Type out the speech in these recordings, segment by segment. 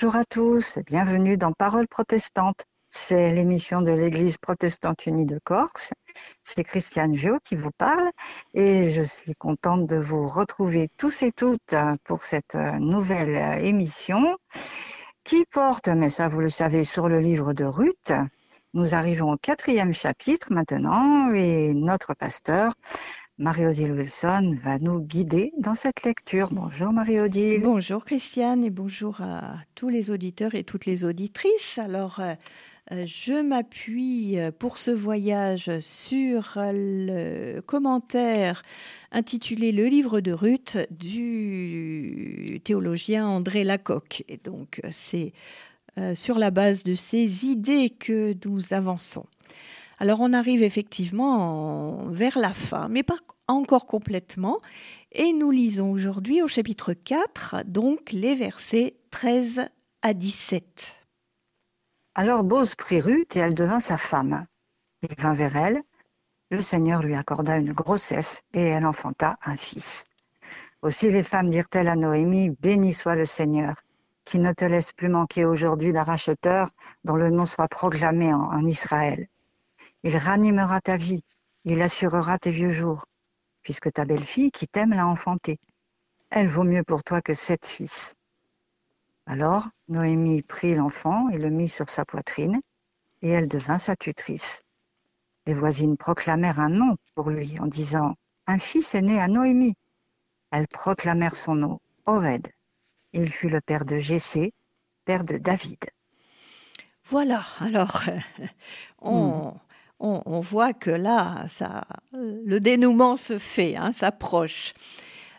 Bonjour à tous, bienvenue dans Parole protestante. C'est l'émission de l'Église protestante unie de Corse. C'est Christiane Jo qui vous parle et je suis contente de vous retrouver tous et toutes pour cette nouvelle émission qui porte, mais ça vous le savez, sur le livre de Ruth. Nous arrivons au quatrième chapitre maintenant et notre pasteur Marie-Odile Wilson va nous guider dans cette lecture. Bonjour Marie-Odile. Bonjour Christiane et bonjour à tous les auditeurs et toutes les auditrices. Alors, euh, euh, je m'appuie euh, pour ce voyage sur le commentaire intitulé Le livre de Ruth du théologien André Lacocque. Et donc, c'est sur la base de ces idées que nous avançons. Alors on arrive effectivement vers la fin, mais pas encore complètement. Et nous lisons aujourd'hui au chapitre 4, donc les versets 13 à 17. Alors Bose prit Ruth et elle devint sa femme. Il vint vers elle. Le Seigneur lui accorda une grossesse et elle enfanta un fils. Aussi les femmes dirent-elles à Noémie, Béni soit le Seigneur, qui ne te laisse plus manquer aujourd'hui d'un racheteur dont le nom soit proclamé en Israël. Il ranimera ta vie, il assurera tes vieux jours, puisque ta belle-fille qui t'aime l'a enfantée. Elle vaut mieux pour toi que sept fils. Alors Noémie prit l'enfant et le mit sur sa poitrine, et elle devint sa tutrice. Les voisines proclamèrent un nom pour lui en disant Un fils est né à Noémie. Elles proclamèrent son nom, Oved. Il fut le père de Jessé, père de David. Voilà, alors on, on, voit que là, ça, le dénouement se fait, hein, s'approche.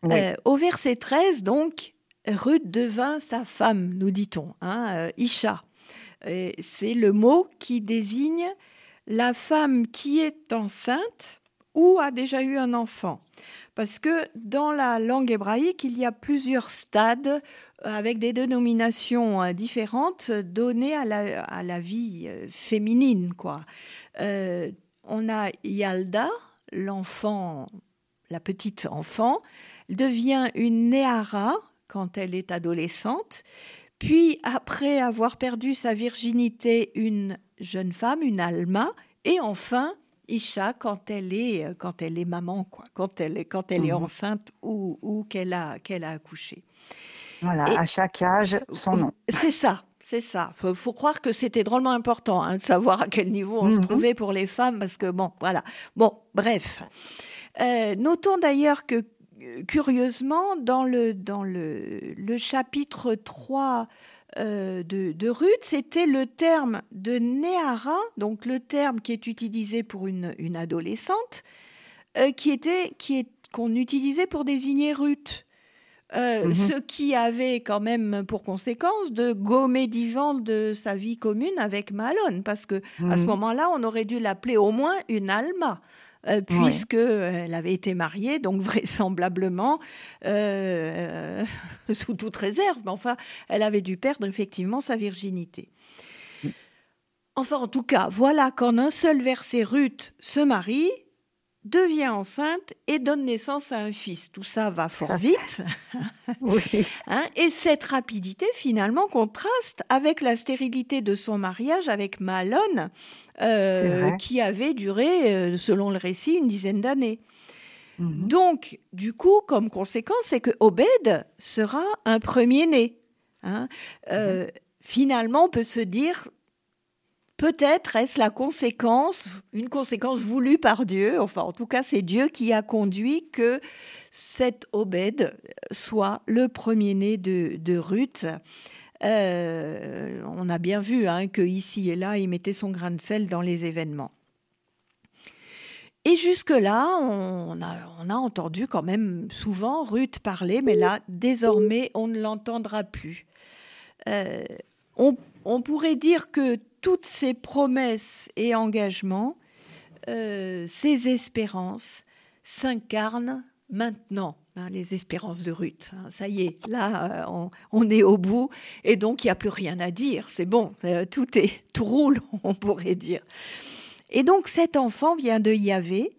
Euh, au verset 13, donc, Ruth devint sa femme, nous dit-on, hein, euh, Isha. C'est le mot qui désigne la femme qui est enceinte ou a déjà eu un enfant. Parce que dans la langue hébraïque, il y a plusieurs stades avec des dénominations différentes données à la, à la vie euh, féminine. quoi. Euh, on a Yalda, l'enfant, la petite enfant, devient une Néhara quand elle est adolescente, puis après avoir perdu sa virginité, une jeune femme, une Alma, et enfin Isha quand elle est quand elle est maman quoi, quand elle est quand elle est mhm. enceinte ou, ou qu'elle a qu'elle a accouché. Voilà, à chaque âge son nom. C'est ça. C'est ça. Faut, faut croire que c'était drôlement important hein, de savoir à quel niveau on se mhm. trouvait pour les femmes, parce que bon, voilà. Bon, bref. Euh, notons d'ailleurs que curieusement, dans le, dans le, le chapitre 3 euh, de, de, Ruth, c'était le terme de Néhara, donc le terme qui est utilisé pour une, une adolescente, euh, qui était qui est qu'on utilisait pour désigner Ruth. Euh, mhm. Ce qui avait quand même pour conséquence de gommer dix ans de sa vie commune avec Malone, parce que à ce mhm. moment-là, on aurait dû l'appeler au moins une Alma. Euh, puisque elle avait été mariée, donc vraisemblablement euh, sous toute réserve, mais enfin, elle avait dû perdre effectivement sa virginité. Mm. Enfin, en tout cas, voilà qu'en un seul verset, Ruth se marie, devient enceinte et donne naissance à un fils. Tout ça va fort vite. oui. Hein, et cette rapidité, finalement, contraste avec la stérilité de son mariage avec Malone, euh, qui avait duré, euh, selon le récit, une dizaine d'années. Mhm. Donc, du coup, comme conséquence, c'est que Obed sera un premier-né. Hein. Euh, mhm. Finalement, on peut se dire, Peut-être est-ce la conséquence, une conséquence voulue par Dieu, enfin en tout cas c'est Dieu qui a conduit que cet Obed soit le premier-né de, Ruth. Euh, on a bien vu hein, que ici et là, il mettait son grain de sel dans les événements. Et jusque-là, on a, entendu quand même souvent Ruth parler, mais là, désormais, on ne l'entendra plus. Euh, on, pourrait dire que toutes ces promesses et engagements, euh, ces espérances s'incarnent maintenant. Hein, les espérances de Ruth. Hein. ça y est, là, euh, on, est au bout et donc il n'y a plus rien à dire. C'est bon, euh, tout est, tout roule, on pourrait dire. Et donc cet enfant vient de Yahvé.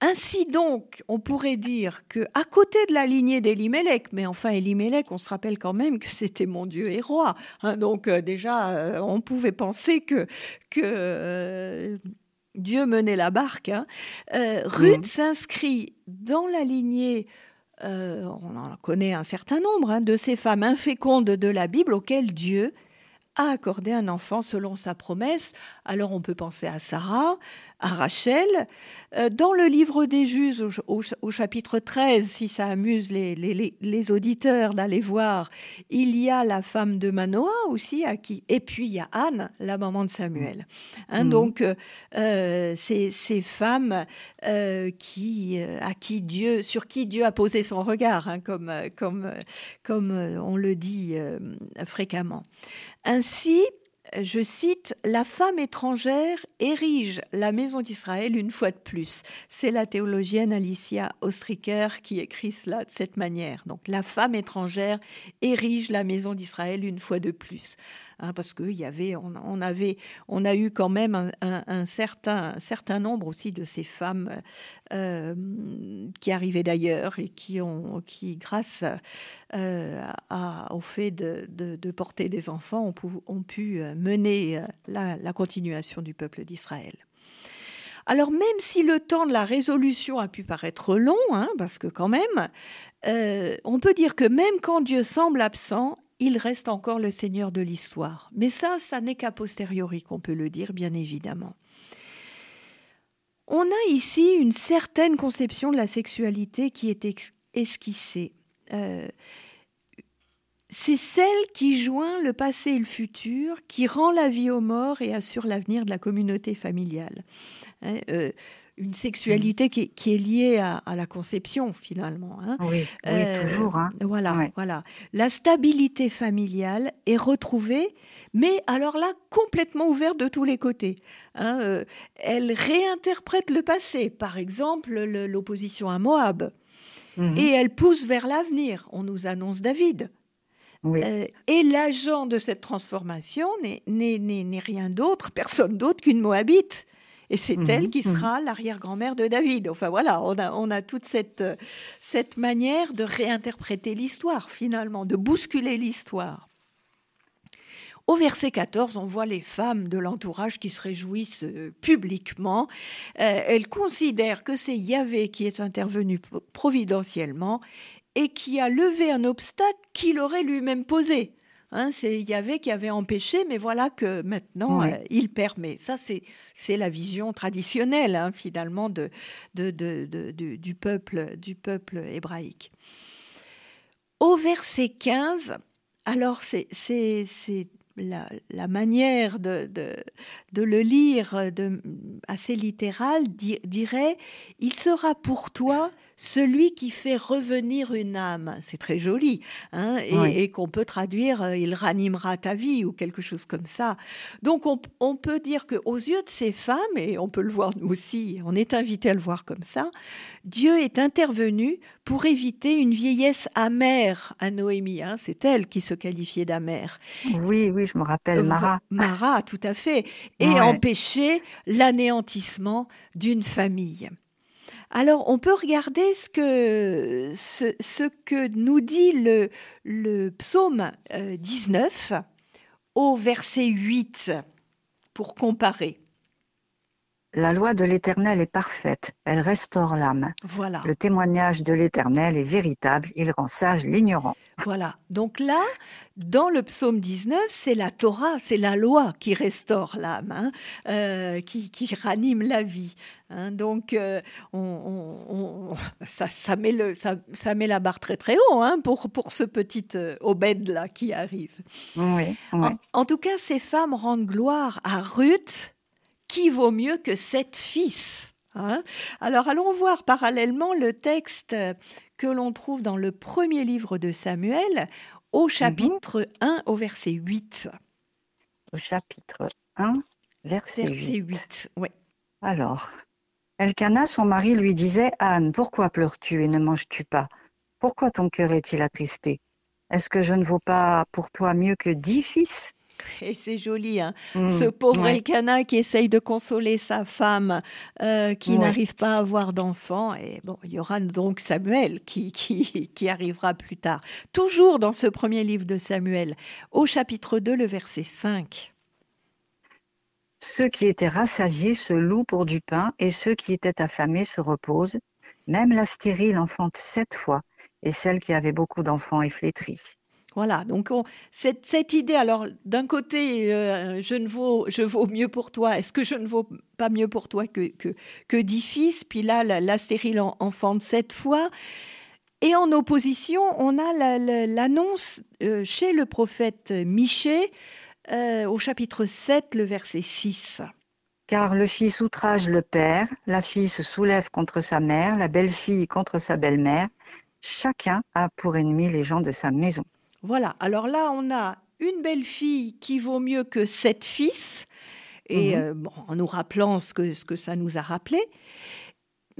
Ainsi donc, on pourrait dire que à côté de la lignée d'Elimelech, mais enfin Elimelech, on se rappelle quand même que c'était mon Dieu et roi, hein, donc euh, déjà euh, on pouvait penser que, que euh, Dieu menait la barque. Hein. Ruth mmh. s'inscrit dans la lignée on en connaît un certain nombre, hein, de ces femmes infécondes de la Bible auxquelles Dieu a accordé un enfant selon sa promesse. Alors on peut penser à Sarah, à Rachel. Euh, dans le livre des juges, au, chapitre 13, si ça amuse les, les, auditeurs d'aller voir, il y a la femme de Manoah aussi, à qui, et puis il y a Anne, la maman de Samuel. Hein, mhm. Donc, euh, euh, ces, ces, femmes qui, à qui Dieu, sur qui Dieu a posé son regard, hein, comme, comme, comme on le dit fréquemment. Ainsi, je cite, La femme étrangère érige la maison d'Israël une fois de plus. C'est la théologienne Alicia Ostriker qui écrit cela de cette manière. Donc la femme étrangère érige la maison d'Israël une fois de plus. Hein, parce qu'il y avait, on, avait, on a eu quand même un, certain, certain nombre aussi de ces femmes euh, qui arrivaient d'ailleurs et qui ont, qui grâce euh, au fait de, porter des enfants, ont, pu, euh, mener la, continuation du peuple d'Israël. Alors même si le temps de la résolution a pu paraître long, hein, parce que quand même, on peut dire que même quand Dieu semble absent, il reste encore le Seigneur de l'histoire. Mais ça, ça n'est qu'à posteriori qu'on peut le dire, bien évidemment. On a ici une certaine conception de la sexualité qui est esquissée. Euh, c'est celle qui joint le passé et le futur, qui rend la vie aux morts et assure l'avenir de la communauté familiale. Hein, euh, une sexualité qui, est liée à, la conception finalement. Hein. Oui, euh, toujours. Hein. Voilà, voilà. La stabilité familiale est retrouvée, mais alors là complètement ouverte de tous les côtés. Hein. Euh, elle réinterprète le passé, par exemple l'opposition à Moab, mhm. et elle pousse vers l'avenir. On nous annonce David. Euh, et l'agent de cette transformation n'est rien d'autre, personne d'autre qu'une Moabite. Et c'est mhm, elle qui mhm. sera l'arrière-grand-mère de David. Enfin voilà, on a, on a toute cette, cette manière de réinterpréter l'histoire finalement, de bousculer l'histoire. Au verset 14, on voit les femmes de l'entourage qui se réjouissent euh, publiquement. Euh, elles considèrent que c'est Yahvé qui est intervenu providentiellement et qui a levé un obstacle qu'il aurait lui-même posé. Hein, c'est Yahvé qui avait empêché, mais voilà que maintenant euh, il permet. Ça, c'est la vision traditionnelle hein, finalement de, du, peuple, du peuple hébraïque. Au verset 15, alors c'est la, la, manière de, de, le lire de, assez littéral dirait Il sera pour toi celui qui fait revenir une âme. C'est très joli, hein, et, qu'on peut traduire euh, il ranimera ta vie ou quelque chose comme ça. Donc on, peut dire que aux yeux de ces femmes, et on peut le voir nous aussi, on est invité à le voir comme ça, Dieu est intervenu pour éviter une vieillesse amère à Noémie. Hein. C'est elle qui se qualifiait d'amère. Oui, oui, je me rappelle Mara. Mara, tout à fait. Et empêcher l'anéantissement d'une famille. Alors, on peut regarder ce que, ce, que nous dit le, psaume 19 euh, au verset 8 pour comparer. La loi de l'Éternel est parfaite, elle restaure l'âme. Voilà. Le témoignage de l'Éternel est véritable, il rend sage l'ignorant. Voilà. Donc là, dans le psaume 19, c'est la Torah, c'est la loi qui restaure l'âme, hein, euh, qui, ranime la vie. Hein. donc, euh, on, ça, met le, ça, met la barre très très haut hein, pour, pour ce petit euh, Obed là qui arrive. Oui, En, tout cas, ces femmes rendent gloire à Ruth, qui vaut mieux que sept fils. Alors, allons voir parallèlement le texte que l'on trouve dans le premier livre de Samuel, au mhm. chapitre 1 au verset 8. Au chapitre 1, verset, verset 8. oui. Alors, Elkanah, son mari, lui disait Anne, pourquoi pleures-tu et ne manges-tu pas? Pourquoi ton cœur est-il attristé? Est-ce que je ne vaux pas pour toi mieux que dix fils? Et c'est joli, hein. Mmh, ce pauvre Elkanah qui essaye de consoler sa femme euh, qui n'arrive pas à avoir d'enfant. Et bon, il y aura donc Samuel qui, qui, qui, arrivera plus tard. Toujours dans ce premier livre de Samuel, au chapitre 2, le verset 5. Ceux qui étaient rassasiés se louent pour du pain, et ceux qui étaient affamés se reposent. Même la stérile enfante sept fois, et celle qui avait beaucoup d'enfants est flétrie. Voilà, donc cette, idée, alors d'un côté, euh, je, ne vaux, mieux pour toi, est-ce que je ne vaux pas mieux pour toi que, que, que dix fils? Puis là, la, stérile enfante sept fois. Et en opposition, on a l'annonce euh, chez le prophète Michée euh, au chapitre 7, le verset 6. Car le fils outrage le père, la fille se soulève contre sa mère, la belle-fille contre sa belle-mère. Chacun a pour ennemi les gens de sa maison. Voilà, alors là, on a une belle-fille qui vaut mieux que sept fils, et mhm. euh, en nous rappelant ce que, ce que ça nous a rappelé.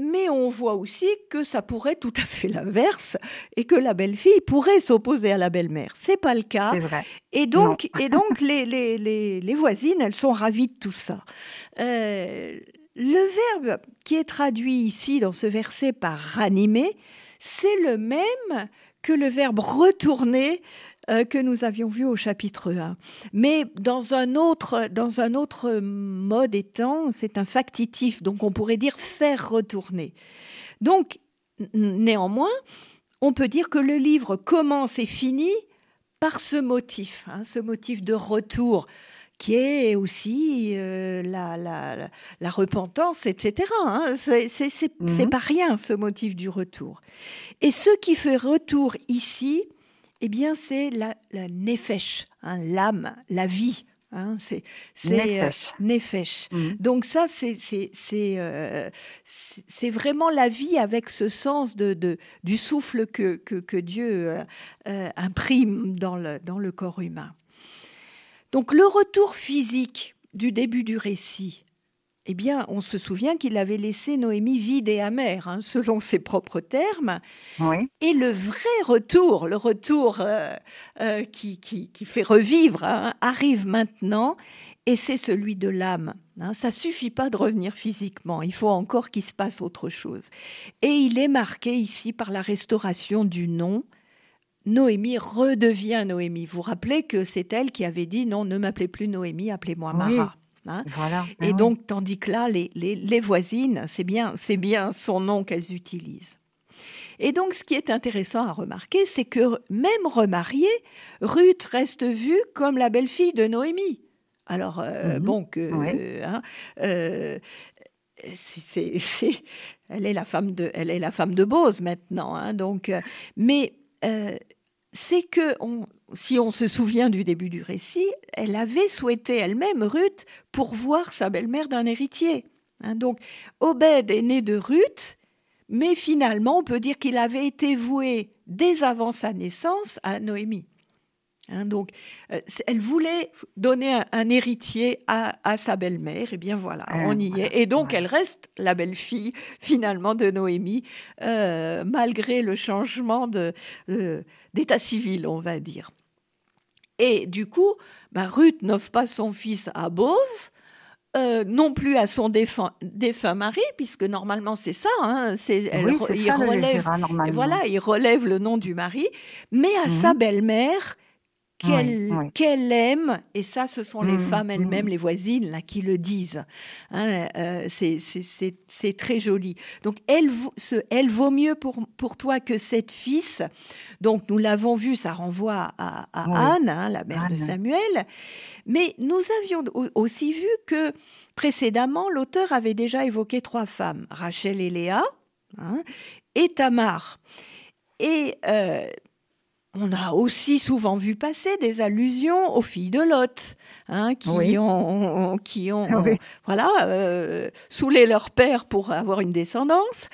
Mais on voit aussi que ça pourrait tout à fait l'inverse et que la belle-fille pourrait s'opposer à la belle-mère. C'est pas le cas. Vrai. Et donc, et donc les, les, les, les, voisines, elles sont ravies de tout ça. Euh, le verbe qui est traduit ici dans ce verset par ranimer, c'est le même que le verbe retourner euh, que nous avions vu au chapitre 1. Mais dans un autre, dans un autre mode étant, c'est un factitif, donc on pourrait dire faire retourner. Donc, néanmoins, on peut dire que le livre commence et finit par ce motif, hein, ce motif de retour qui est aussi euh, la, la, la, repentance, etc. Hein. C'est mhm. pas rien ce motif du retour. Et ce qui fait retour ici, eh bien, c'est la, la nefesh, hein, l'âme, la vie. Hein, c'est nefesh. Euh. Donc ça, c'est euh, c'est vraiment la vie avec ce sens de, de du souffle que, que, que Dieu euh, imprime dans le, dans le corps humain. Donc le retour physique du début du récit, eh bien, on se souvient qu'il avait laissé Noémie vide et amère, hein, selon ses propres termes. Et le vrai retour, le retour euh, euh, qui, qui, fait revivre, hein, arrive maintenant, et c'est celui de l'âme. Hein. Ça suffit pas de revenir physiquement, il faut encore qu'il se passe autre chose. Et il est marqué ici par la restauration du nom, Noémie redevient Noémie. Vous vous rappelez que c'est elle qui avait dit non, ne m'appelez plus Noémie, appelez-moi Mara. Hein. voilà. Et donc, tandis que là, les, les, voisines, c'est bien, c'est bien son nom qu'elles utilisent. Et donc, ce qui est intéressant à remarquer, c'est que même remariée, Ruth reste vue comme la belle-fille de Noémie. Alors, euh, mhm. bon, que. Hein, euh, c'est, elle est la femme de, elle est la femme de Bose maintenant, hein, donc, euh, mais c'est que, si on se souvient du début du récit, elle avait souhaité elle-même Ruth pour voir sa belle-mère d'un héritier. Hein. donc, Obed est né de Ruth, mais finalement, on peut dire qu'il avait été voué dès avant sa naissance à Noémie. Hein. donc, euh, elle voulait donner un, héritier à, sa belle-mère, et bien voilà, ah, on y est. Et donc, elle reste la belle-fille finalement de Noémie, euh, malgré le changement euh, d'état civil, on va dire. Et du coup, bah, Ruth n'offre pas son fils à Bose, euh, non plus à son défunt, défunt mari, puisque normalement c'est ça, hein, c'est, il, relève, voilà, il relève le nom du mari, mais à sa mhm. belle-mère qu'elle aime, et ça, ce sont les mmh, femmes elles-mêmes, mmh. les voisines, là, qui le disent. Hein, euh, c'est très joli. Donc, elle, ce, elle vaut mieux pour, pour toi que cette fils. Donc, nous l'avons vu, ça renvoie à, Anne, hein, la mère de Samuel. Mais nous avions aussi vu que précédemment, l'auteur avait déjà évoqué trois femmes, Rachel et Léa, hein, et Tamar. Et euh, on a aussi souvent vu passer des allusions aux filles de Lot, hein, qui, ont, qui ont, voilà, euh, saoulé leur père pour avoir une descendance,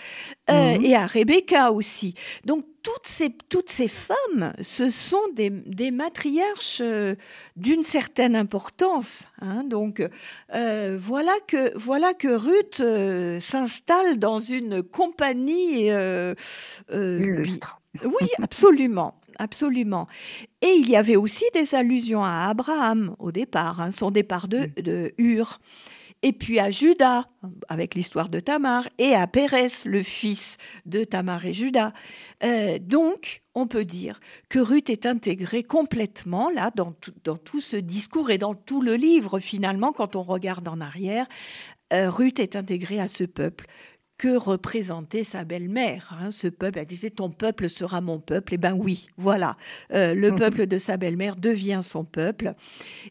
euh, mhm. et à Rebecca aussi. Donc toutes ces, toutes ces femmes, ce sont des, des matriarches euh, d'une certaine importance. Hein. donc voilà que voilà que Ruth s'installe dans une compagnie illustre. Oui, absolument absolument. Et il y avait aussi des allusions à Abraham au départ, hein, son départ de, de Ur et puis à Judas, avec l'histoire de Tamar, et à Pérez, le fils de Tamar et Judas. Euh, donc, on peut dire que Ruth est intégrée complètement là dans dans tout ce discours et dans tout le livre finalement, quand on regarde en arrière. Euh, Ruth est intégrée à ce peuple que représentait sa belle-mère. Hein, ce peuple, elle disait ton peuple sera mon peuple. Et eh ben oui, voilà, euh, le peuple de sa belle-mère devient son peuple.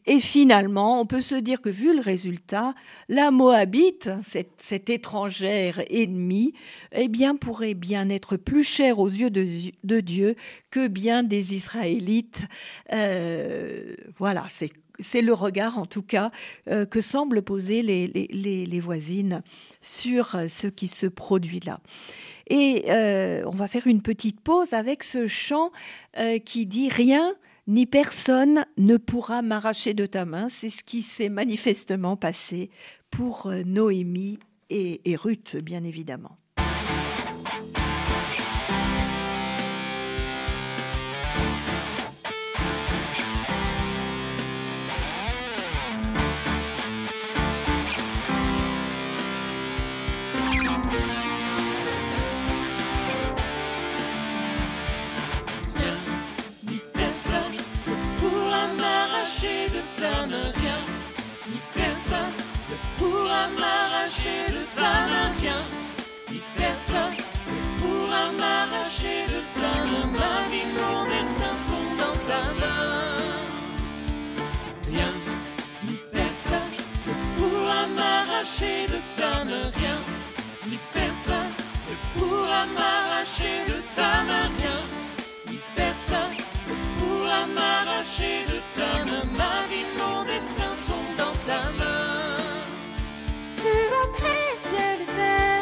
Et finalement, on peut se dire que vu le résultat, la Moabite, cette, étrangère ennemie, eh bien pourrait bien être plus chère aux yeux de, Dieu que bien des Israélites. Euh, voilà, c'est c'est le regard, en tout cas, euh, que semblent poser les, voisines sur euh, ce qui se produit là. Et euh, on va faire une petite pause avec ce chant qui dit Rien ni personne ne pourra m'arracher de ta main. C'est ce qui s'est manifestement passé pour Noémie et Ruth, bien évidemment. Ta main, rien, ni personne ne pourra m'arracher de ta main. Ma vie, mon destin sont dans ta main. Rien, ni personne ne pourra m'arracher de ta main, rien, ni personne ne pourra m'arracher de ta main, rien, ni personne pourra m'arracher de ta main. Ma vie, mon destin sont dans ta main. Tu as créé ciel et terre,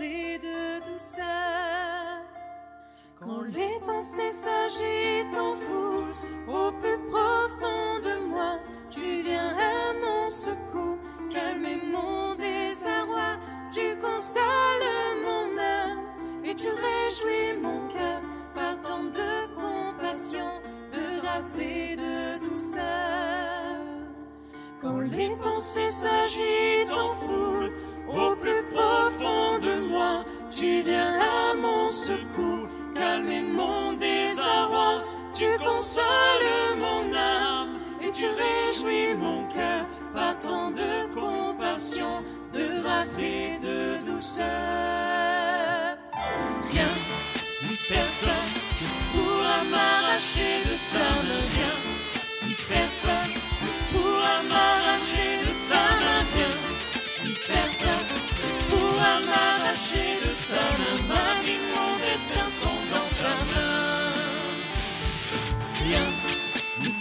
et de douceur. Quand les pensées s'agitent en foule, au plus profond de moi, tu viens à mon secours, calmer mon désarroi, tu consoles mon âme et tu réjouis mon cœur par ton de compassion, de grâce et de douceur. Quand les pensées s'agitent en foule,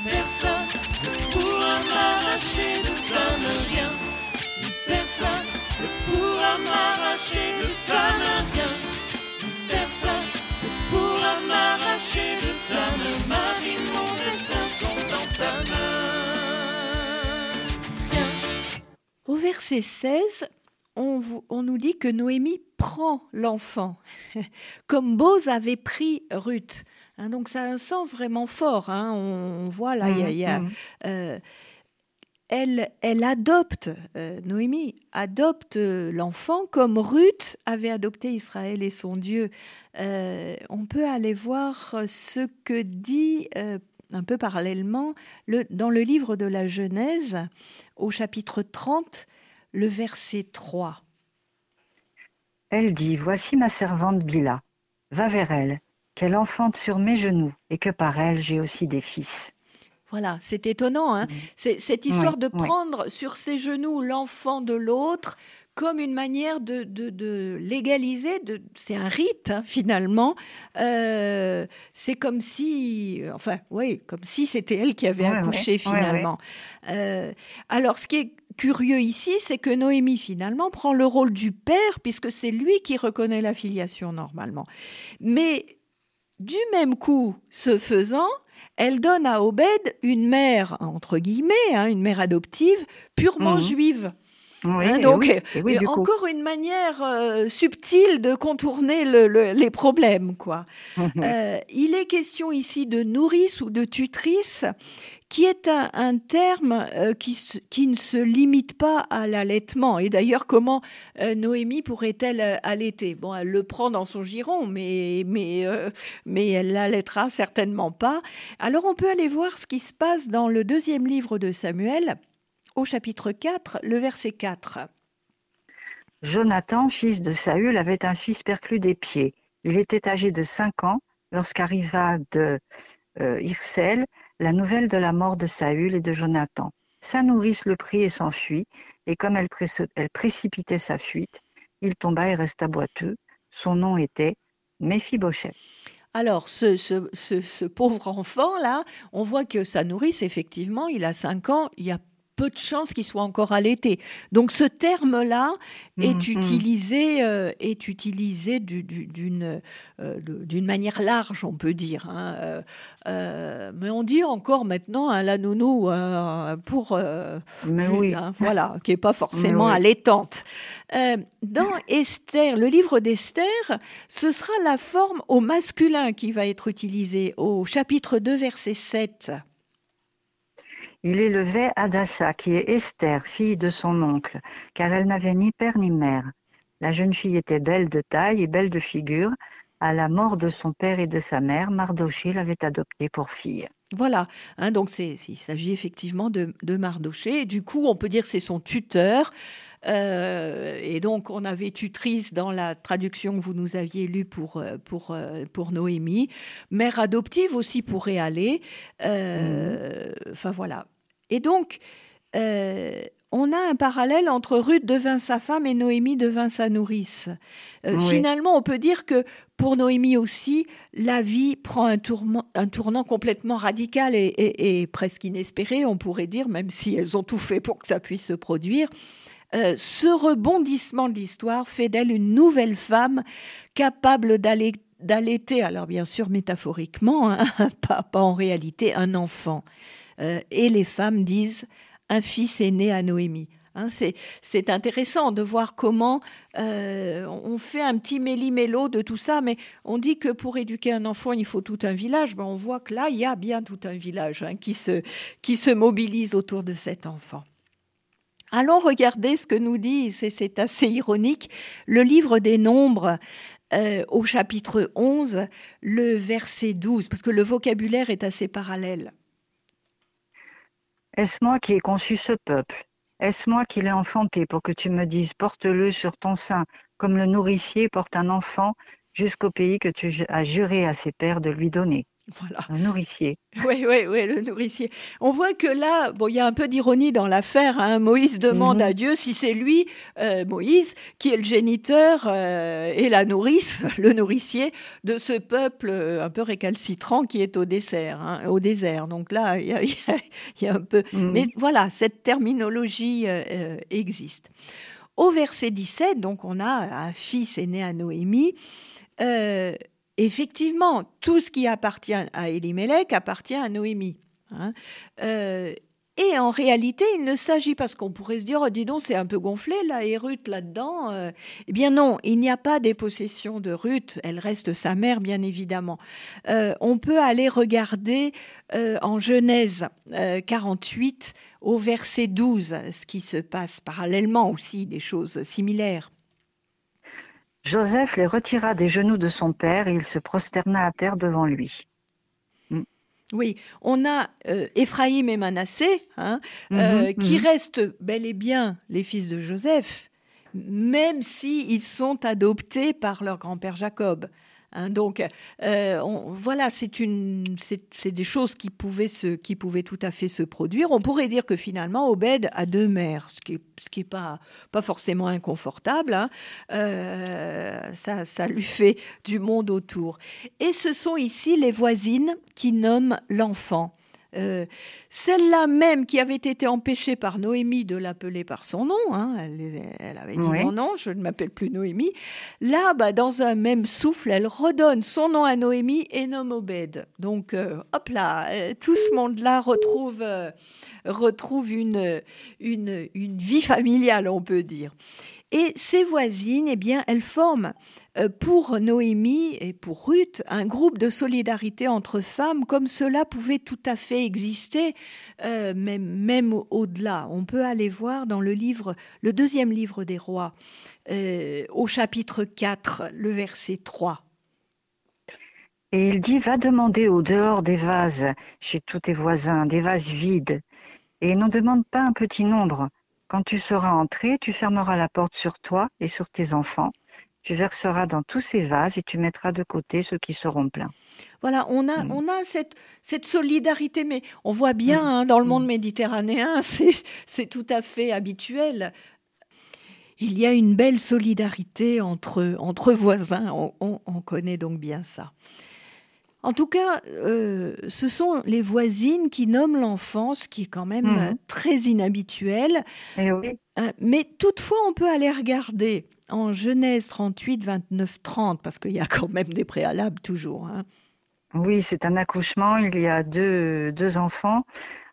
personne ne pourra m'arracher de ta main, rien, personne ne pourra m'arracher de ta main, rien, personne ne pourra m'arracher de ta main. Ma vie, mon destin sont dans ta main. Rien. Au verset 16, on, on nous dit que Noémie prend l'enfant, comme Boz avait pris Ruth. Hein, donc ça a un sens vraiment fort. hein. On, on voit là, il y a- y a, Mhm. euh, elle, elle adopte, euh, Noémie adopte euh, l'enfant comme Ruth avait adopté Israël et son Dieu. Euh, on peut aller voir ce que dit euh, un peu parallèlement le, dans le livre de la Genèse, au chapitre 30, le verset 3. Elle dit, Voici ma servante Bila, va vers elle, qu'elle enfante sur mes genoux, et que par elle j'ai aussi des fils. Voilà, c'est étonnant. Hein c'est cette histoire Oui, de oui. prendre sur ses genoux l'enfant de l'autre comme une manière de, de- de légaliser, de, c'est un rite hein, finalement. Euh, c'est comme si, enfin, oui, comme si c'était elle qui avait Ouais, accouché ouais, ouais, finalement. Euh, alors, ce qui est curieux ici, c'est que Noémie finalement prend le rôle du père puisque c'est lui qui reconnaît la filiation normalement. Mais du même coup, ce faisant, elle donne à Obed une mère, entre guillemets, hein, une mère adoptive, purement Mhm. juive. Oui, Hein, donc, oui, oui, coup. encore une manière euh, subtile de contourner le- le- les problèmes. quoi. Mhm. Euh, il est question ici de nourrice ou de tutrice, qui est un, terme euh, qui, ne se limite pas à l'allaitement. Et d'ailleurs, comment euh, Noémie pourrait-elle euh, allaiter? Bon, elle le prend dans son giron, mais, mais, mais elle l'allaitera certainement pas. Alors, on peut aller voir ce qui se passe dans le deuxième livre de Samuel, au chapitre 4, le verset 4. Jonathan, fils de Saül, avait un fils perclus des pieds. Il était âgé de cinq ans lorsqu'arriva de Hirsel la nouvelle de la mort de Saül et de Jonathan. Sa nourrice le prit et s'enfuit, et comme elle, pré- elle précipitait sa fuite, il tomba et resta boiteux. Son nom était Méphibosheth. Alors, ce, pauvre enfant-là, on voit que sa nourrice, effectivement, il a 5 ans, il y a peu de chances qu'il soit encore allaité. Donc, ce terme-là est Mhm. utilisé, euh, est utilisé du- du- d'une euh, d'une manière large, on peut dire. hein. Euh, mais on dit encore maintenant un la nounou pour Mais oui, hein, voilà, qui n'est pas forcément oui. allaitante. Dans Esther, le livre d'Esther, ce sera la forme au masculin qui va être utilisée au chapitre 2, verset 7. Il élevait Adassa, qui est Esther, fille de son oncle, car elle n'avait ni père ni mère. La jeune fille était belle de taille et belle de figure. À la mort de son père et de sa mère, Mardoché l'avait adoptée pour fille. Voilà, hein, donc il s'agit effectivement de, de Mardoché. Du coup, on peut dire que c'est son tuteur. Euh, et donc, on avait tutrice dans la traduction que vous nous aviez lue pour, euh, pour, euh, pour Noémie. Mère adoptive aussi pourrait aller. Euh, Enfin, voilà. Et donc, euh, on a un parallèle entre Ruth devint sa femme et Noémie devint sa nourrice. Euh, Oui. Finalement, on peut dire que pour Noémie aussi, la vie prend un, tourment- un tournant complètement radical et, et- et presque inespéré, on pourrait dire, même si elles ont tout fait pour que ça puisse se produire. Euh, ce rebondissement de l'histoire fait d'elle une nouvelle femme capable d'aller d'allaiter, alors bien sûr métaphoriquement, hein, pas, pas en réalité, un enfant. Euh, et les femmes disent, un fils est né à Noémie. Hein, c'est, intéressant de voir comment euh, on fait un petit méli-mélo de tout ça, mais on dit que pour éduquer un enfant, il faut tout un village. Ben, on voit que là, il y a bien tout un village hein, qui, se, qui se mobilise autour de cet enfant. Allons regarder ce que nous dit, c'est, assez ironique, le livre des nombres euh, au chapitre 11, le verset 12, parce que le vocabulaire est assez parallèle. Est-ce moi qui ai conçu ce peuple? Est-ce moi qui l'ai enfanté pour que tu me dises porte-le sur ton sein, comme le nourricier porte un enfant jusqu'au pays que tu as juré à ses pères de lui donner? Voilà. Un nourricier. Oui, oui, oui, le nourricier. On voit que là, bon, il y a un peu d'ironie dans l'affaire. hein. Moïse demande Mhm. à Dieu si c'est lui, euh, Moïse, qui est le géniteur euh, et la nourrice, le nourricier de ce peuple euh, un peu récalcitrant qui est au désert. hein, au désert. Donc là, il y a, y y un peu. Mhm. Mais voilà, cette terminologie euh, existe. Au verset 17, donc on a un fils est né à Noémie. Effectivement, tout ce qui appartient à Elimelech appartient à Noémie. Hein. Euh, et en réalité, il ne s'agit pas, parce qu'on pourrait se dire, oh, dis donc, c'est un peu gonflé, là, et Ruth là-dedans. Euh. eh bien non, il n'y a pas des possessions de Ruth, elle reste sa mère, bien évidemment. Euh, on peut aller regarder en Genèse 48 au verset 12, ce qui se passe parallèlement aussi, des choses similaires. Joseph les retira des genoux de son père et il se prosterna à terre devant lui. Mm. Oui, on a euh, Éphraïm et Manassé, hein, euh, mhm, qui mhm. restent bel et bien les fils de Joseph, même s'ils sont adoptés par leur grand-père Jacob. Hein, donc euh, voilà, c'est des choses qui pouvaient tout à fait se produire. On pourrait dire que finalement Obed a deux mères, ce qui est, ce qui est pas pas forcément inconfortable. Hein. Euh, ça, ça lui fait du monde autour. Et ce sont ici les voisines qui nomment l'enfant. Euh, celle-là même qui avait été empêchée par Noémie de l'appeler par son nom, hein, elle, avait dit mon nom, je ne m'appelle plus Noémie. Là, bah, dans un même souffle, elle redonne son nom à Noémie et nomme Obed. Donc, euh, hop là, euh, tout ce monde-là retrouve, retrouve une, une, une vie familiale, on peut dire. Et ces voisines, eh bien, elles forment euh, pour Noémie et pour Ruth un groupe de solidarité entre femmes, comme cela pouvait tout à fait exister, euh, même, même au-delà. On peut aller voir dans le livre, le deuxième livre des rois, euh, au chapitre 4, le verset 3. Et il dit, va demander au dehors des vases, chez tous tes voisins, des vases vides, et n'en demande pas un petit nombre quand tu seras entré, tu fermeras la porte sur toi et sur tes enfants. Tu verseras dans tous ces vases et tu mettras de côté ceux qui seront pleins. Voilà, on a, mm. on a cette, cette solidarité, mais on voit bien mm. hein, dans le monde mm. méditerranéen, c'est tout à fait habituel. Il y a une belle solidarité entre, entre voisins, on, on connaît donc bien ça. En tout cas, euh, ce sont les voisines qui nomment l'enfant, ce qui est quand même mhm. très inhabituel. Eh euh, mais toutefois, on peut aller regarder en Genèse 38, 29, 30, parce qu'il y a quand même des préalables toujours. Hein. Oui, c'est un accouchement, il y a deux, deux enfants.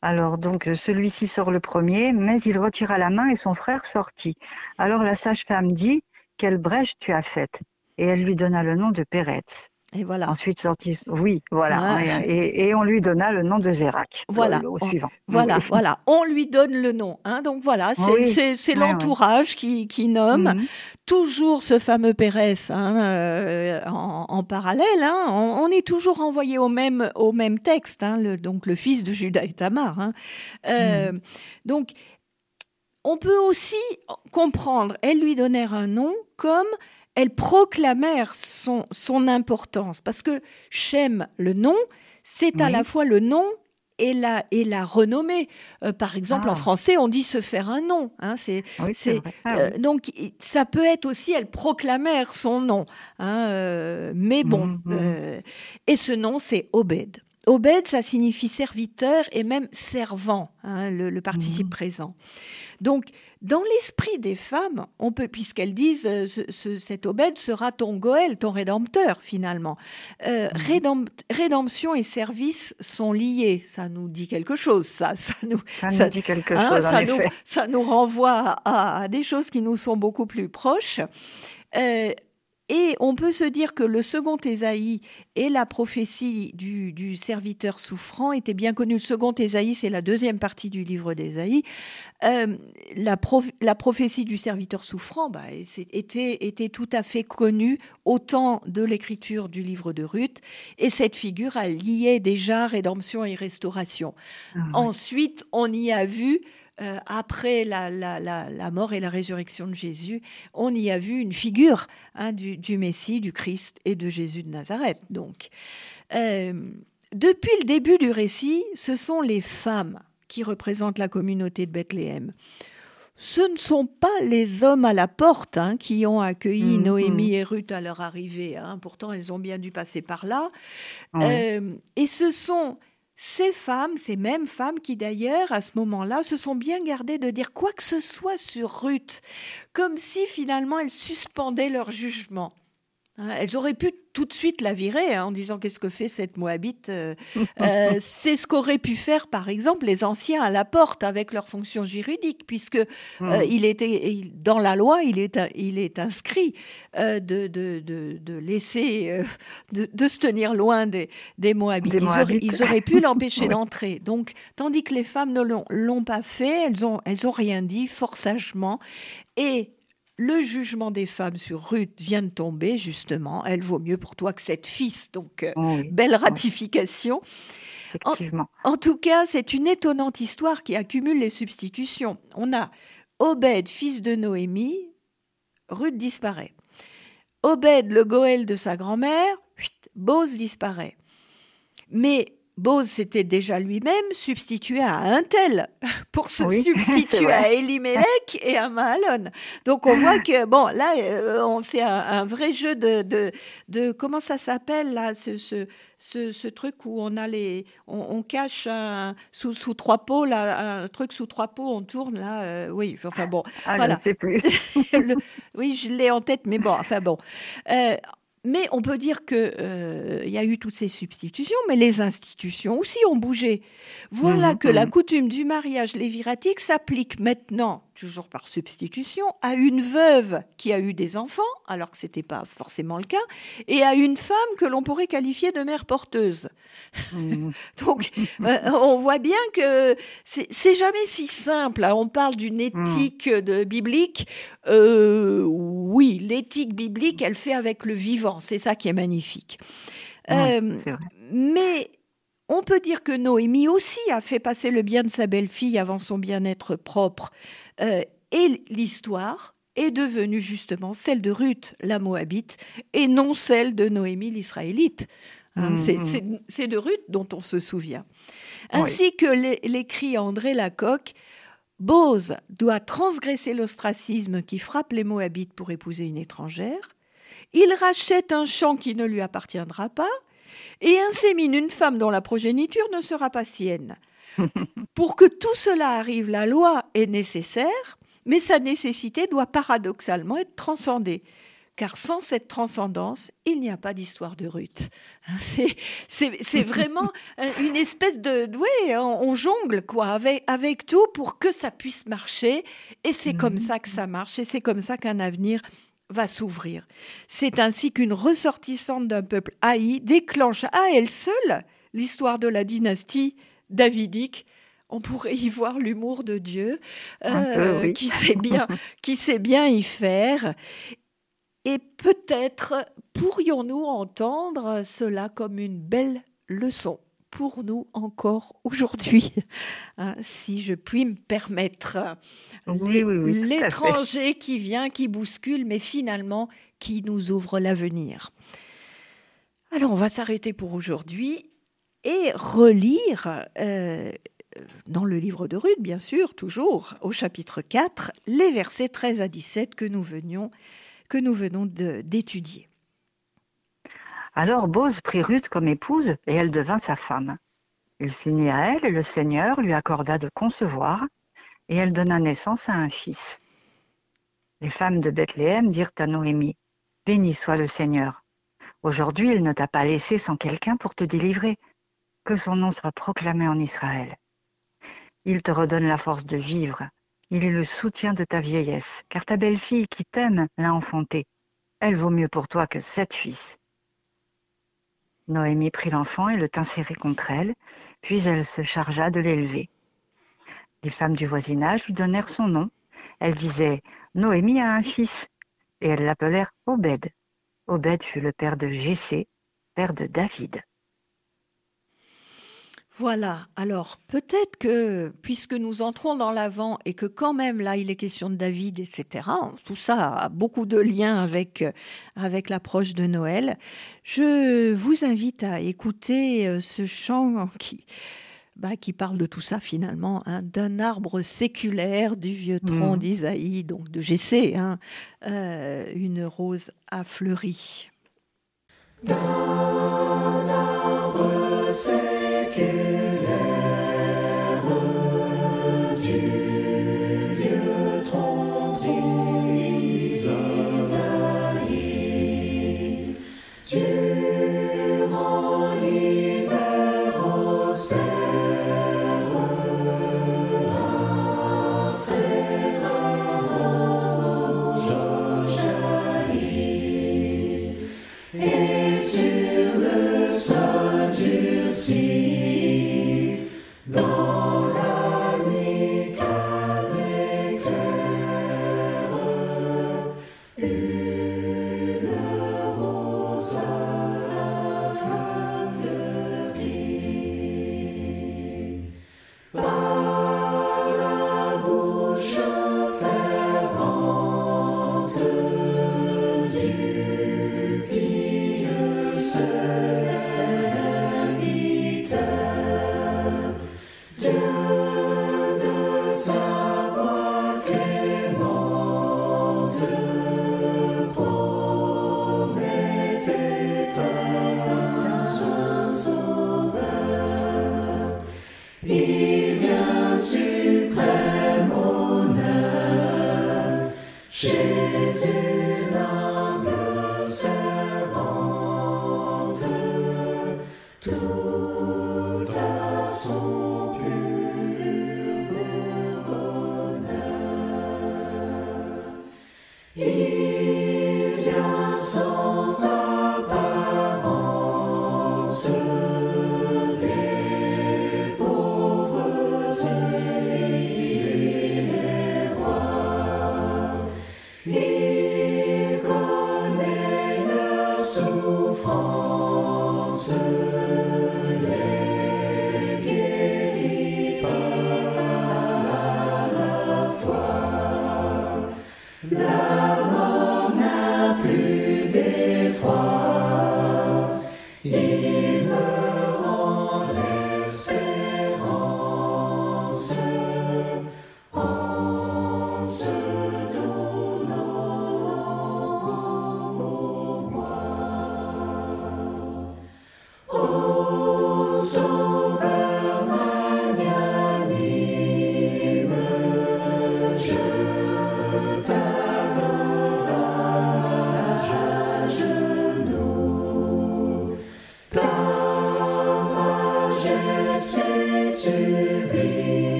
Alors donc celui-ci sort le premier, mais il retira la main et son frère sortit. Alors la sage-femme dit, quelle brèche tu as faite Et elle lui donna le nom de Péretz. Et voilà. Ensuite sorti, oui, voilà. Et, on lui donna le nom de Gérac. Voilà. Au, suivant. Voilà, voilà. On lui donne le nom. Hein. Donc voilà, c'est l'entourage qui, qui, nomme. Mhm. Toujours ce fameux Pérez hein, euh, en, parallèle. Hein. On, est toujours envoyé au même, au même texte. Le, donc le fils de Judas et Tamar. Euh, mhm. Donc on peut aussi comprendre, elles lui donnèrent un nom comme elles proclamèrent son, son importance, parce que Shem, le nom, c'est à la fois le nom et la, et la renommée. Euh, par exemple, en ah. français, on dit se faire un nom. Hein, c'est, ah euh, donc, ça peut être aussi, elles proclamèrent son nom. Hein, euh, mais bon, mmh, mmh. et ce nom, c'est Obed. Obed, ça signifie serviteur et même servant, hein, le, participe mmh. présent. Donc, dans l'esprit des femmes, on peut, puisqu'elles disent euh, cet Obed sera ton Goël, ton rédempteur finalement. Euh, mhm. rédemption et service sont liés. Ça nous dit quelque chose, ça. Ça nous, ça dit quelque hein, chose, en effet. Ça nous renvoie à, des choses qui nous sont beaucoup plus proches. Euh, et on peut se dire que le second Ésaïe et la prophétie du, serviteur souffrant étaient bien connus. Le second Ésaïe, c'est la deuxième partie du livre d'Ésaïe. Euh, la, prophétie du serviteur souffrant bah, était, était tout à fait connue au temps de l'écriture du livre de Ruth. Et cette figure a lié déjà rédemption et restauration. Ah Ensuite, on y a vu euh, après la, mort et la résurrection de Jésus, on y a vu une figure hein, du, Messie, du Christ et de Jésus de Nazareth. Donc, euh, depuis le début du récit, ce sont les femmes qui représentent la communauté de Bethléem. Ce ne sont pas les hommes à la porte hein, qui ont accueilli mm, Noémie et Ruth à leur arrivée. Hein. Pourtant, elles ont bien dû passer par là. Euh, et ce sont ces femmes, ces mêmes femmes qui d'ailleurs, à ce moment-là, se sont bien gardées de dire quoi que ce soit sur Ruth, comme si finalement elles suspendaient leur jugement. Hein, elles auraient pu tout de suite la virer hein, en disant qu'est-ce que fait cette Moabite. Euh, euh, c'est ce qu'auraient pu faire, par exemple, les anciens à la porte avec leur fonction juridique, puisque hmm. euh, il était dans la loi, il est, il est inscrit de, de, de, laisser, de, se tenir loin des, des Moabites. Ils, auraient, pu l'empêcher d'entrer. Donc, tandis que les femmes ne l'ont pas fait, elles ont, elles ont rien dit, fort sagement. Et le jugement des femmes sur Ruth vient de tomber, justement. Elle vaut mieux pour toi que cette fils. Donc, euh, oh belle ratification. Effectivement. En, tout cas, c'est une étonnante histoire qui accumule les substitutions. On a Obed, fils de Noémie, Ruth disparaît. Obed, le Goël de sa grand-mère, Bose disparaît. Mais Bose s'était déjà lui-même substitué à un tel pour se substituer à Elimelech et à Mahalon. Donc on voit que, bon, là, euh, c'est un, vrai jeu de, de, comment ça s'appelle, là, ce, ce, ce, truc où on a les, on, cache un, sous, sous trois pots, là, un truc sous trois pots, on tourne, là, euh, oui, enfin bon, ah, voilà. Je ne sais plus. oui, je l'ai en tête, mais bon, enfin bon. Euh, mais on peut dire qu'il euh, y a eu toutes ces substitutions, mais les institutions aussi ont bougé. Voilà mmh, que la mmh. coutume du mariage léviratique s'applique maintenant toujours par substitution, à une veuve qui a eu des enfants, alors que ce n'était pas forcément le cas, et à une femme que l'on pourrait qualifier de mère porteuse. Mmh. Donc, euh, on voit bien que c'est jamais si simple. Hein. On parle d'une éthique de, biblique. Euh, oui, l'éthique biblique, elle fait avec le vivant. C'est ça qui est magnifique. Euh, mais on peut dire que Noémie aussi a fait passer le bien de sa belle-fille avant son bien-être propre. Euh, et l'histoire est devenue justement celle de Ruth, la Moabite, et non celle de Noémie, l'Israélite. Hein, mmh. C'est de Ruth dont on se souvient. Ainsi que l'écrit André Lacocque, Bose doit transgresser l'ostracisme qui frappe les Moabites pour épouser une étrangère. Il rachète un champ qui ne lui appartiendra pas et insémine une femme dont la progéniture ne sera pas sienne. Pour que tout cela arrive, la loi est nécessaire, mais sa nécessité doit paradoxalement être transcendée. Car sans cette transcendance, il n'y a pas d'histoire de Ruth. C'est vraiment une espèce de... Oui, on, jongle quoi, avec, avec tout pour que ça puisse marcher. Et c'est comme ça que ça marche. Et c'est comme ça qu'un avenir va s'ouvrir. C'est ainsi qu'une ressortissante d'un peuple haï déclenche à elle seule l'histoire de la dynastie davidique, on pourrait y voir l'humour de Dieu, euh, qui, sait bien, qui sait bien y faire. Et peut-être pourrions-nous entendre cela comme une belle leçon pour nous encore aujourd'hui, hein, si je puis me permettre. L'étranger qui vient, qui bouscule, mais finalement qui nous ouvre l'avenir. Alors on va s'arrêter pour aujourd'hui et relire euh, dans le livre de Ruth, bien sûr, toujours au chapitre 4, les versets 13 à 17 que nous, venions, nous venons d'étudier. Alors Bose prit Ruth comme épouse et elle devint sa femme. Il s'unit à elle et le Seigneur lui accorda de concevoir et elle donna naissance à un fils. Les femmes de Bethléem dirent à Noémie, Béni soit le Seigneur. Aujourd'hui il ne t'a pas laissé sans quelqu'un pour te délivrer que son nom soit proclamé en Israël. Il te redonne la force de vivre, il est le soutien de ta vieillesse, car ta belle-fille qui t'aime l'a enfantée. Elle vaut mieux pour toi que sept fils. Noémie prit l'enfant et le tint serré contre elle, puis elle se chargea de l'élever. Les femmes du voisinage lui donnèrent son nom. Elles disaient Noémie a un fils, et elles l'appelèrent Obed. Obed fut le père de Jessé, père de David. Voilà, alors peut-être que puisque nous entrons dans l'avant et que quand même là il est question de David, etc., tout ça a beaucoup de liens avec, avec l'approche de Noël, je vous invite à écouter euh, ce chant qui, bah, qui parle de tout ça finalement, hein, d'un arbre séculaire du vieux tronc mmh. d'Isaïe, donc de Jessé, hein, euh, une rose a fleuri. care.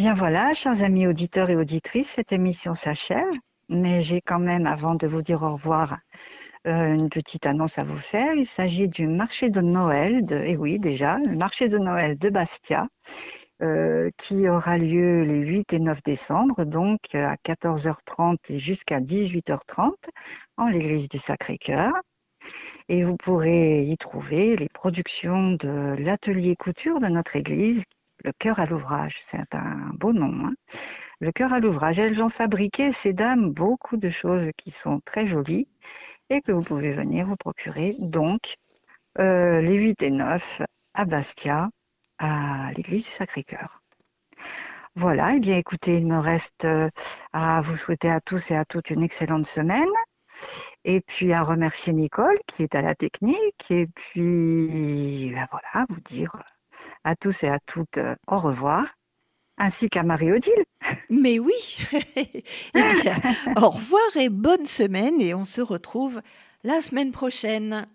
Bien voilà, chers amis auditeurs et auditrices, cette émission s'achève, mais j'ai quand même, avant de vous dire au revoir, euh, une petite annonce à vous faire. Il s'agit du marché de Noël, de, et oui déjà, le marché de Noël de Bastia, euh, qui aura lieu les 8 et 9 décembre, donc à 14h30 et jusqu'à 18h30 en l'église du Sacré-Cœur. Et vous pourrez y trouver les productions de l'atelier couture de notre église le cœur à l'ouvrage, c'est un beau nom. Hein. le cœur à l'ouvrage, elles ont fabriqué, ces dames, beaucoup de choses qui sont très jolies et que vous pouvez venir vous procurer. Donc, euh, les 8 et 9 à Bastia, à l'église du Sacré-Cœur. Voilà, et eh bien écoutez, il me reste euh, à vous souhaiter à tous et à toutes une excellente semaine. Et puis à remercier Nicole qui est à la technique. Et puis ben voilà, vous dire à tous et à toutes euh, au revoir, ainsi qu'à Marie-Odile. Mais oui, eh bien, au revoir et bonne semaine et on se retrouve la semaine prochaine.